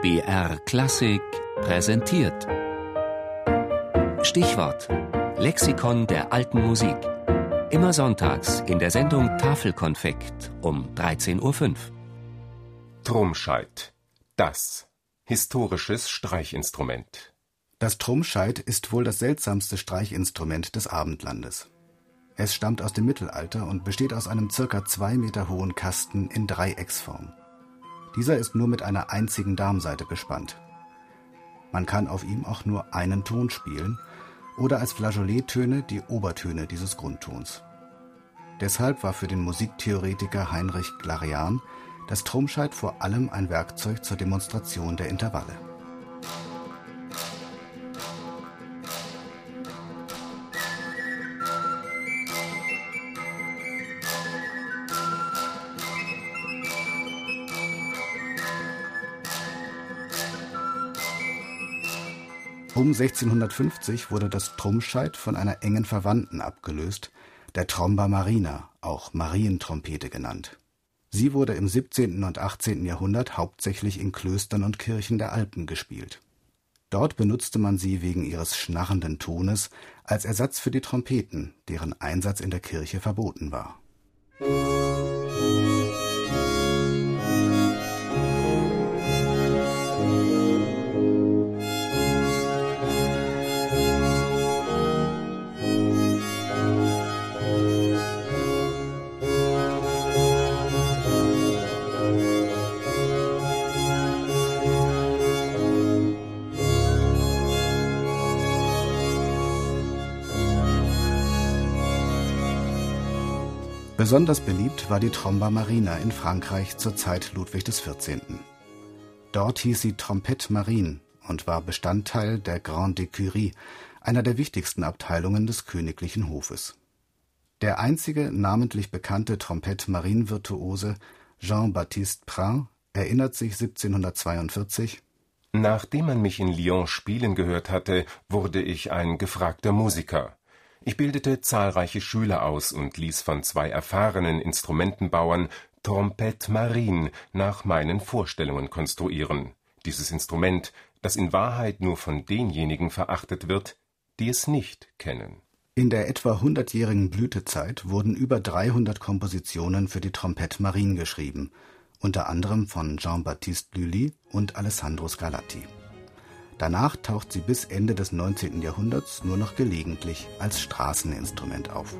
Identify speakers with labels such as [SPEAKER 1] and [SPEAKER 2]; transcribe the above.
[SPEAKER 1] BR Klassik präsentiert. Stichwort: Lexikon der alten Musik. Immer sonntags in der Sendung Tafelkonfekt um 13.05 Uhr.
[SPEAKER 2] Trumscheit. Das. Historisches Streichinstrument.
[SPEAKER 3] Das Trumscheit ist wohl das seltsamste Streichinstrument des Abendlandes. Es stammt aus dem Mittelalter und besteht aus einem circa zwei Meter hohen Kasten in Dreiecksform. Dieser ist nur mit einer einzigen Darmsaite bespannt. Man kann auf ihm auch nur einen Ton spielen oder als Flageolettöne die Obertöne dieses Grundtons. Deshalb war für den Musiktheoretiker Heinrich Glarian das Trumscheit vor allem ein Werkzeug zur Demonstration der Intervalle. Um 1650 wurde das Trumscheit von einer engen Verwandten abgelöst, der Tromba marina, auch Marientrompete genannt. Sie wurde im 17. und 18. Jahrhundert hauptsächlich in Klöstern und Kirchen der Alpen gespielt. Dort benutzte man sie wegen ihres schnarrenden Tones als Ersatz für die Trompeten, deren Einsatz in der Kirche verboten war. Besonders beliebt war die Tromba Marina in Frankreich zur Zeit Ludwig XIV. Dort hieß sie Trompette Marine und war Bestandteil der Grande Écurie, einer der wichtigsten Abteilungen des königlichen Hofes. Der einzige namentlich bekannte Trompette-Marine-Virtuose Jean-Baptiste Prin erinnert sich 1742
[SPEAKER 2] Nachdem man mich in Lyon spielen gehört hatte, wurde ich ein gefragter Musiker. Ich bildete zahlreiche Schüler aus und ließ von zwei erfahrenen Instrumentenbauern Trompette Marine nach meinen Vorstellungen konstruieren. Dieses Instrument, das in Wahrheit nur von denjenigen verachtet wird, die es nicht kennen.
[SPEAKER 3] In der etwa hundertjährigen Blütezeit wurden über 300 Kompositionen für die Trompette Marine geschrieben, unter anderem von Jean-Baptiste Lully und Alessandro Scarlatti Danach taucht sie bis Ende des 19. Jahrhunderts nur noch gelegentlich als Straßeninstrument auf.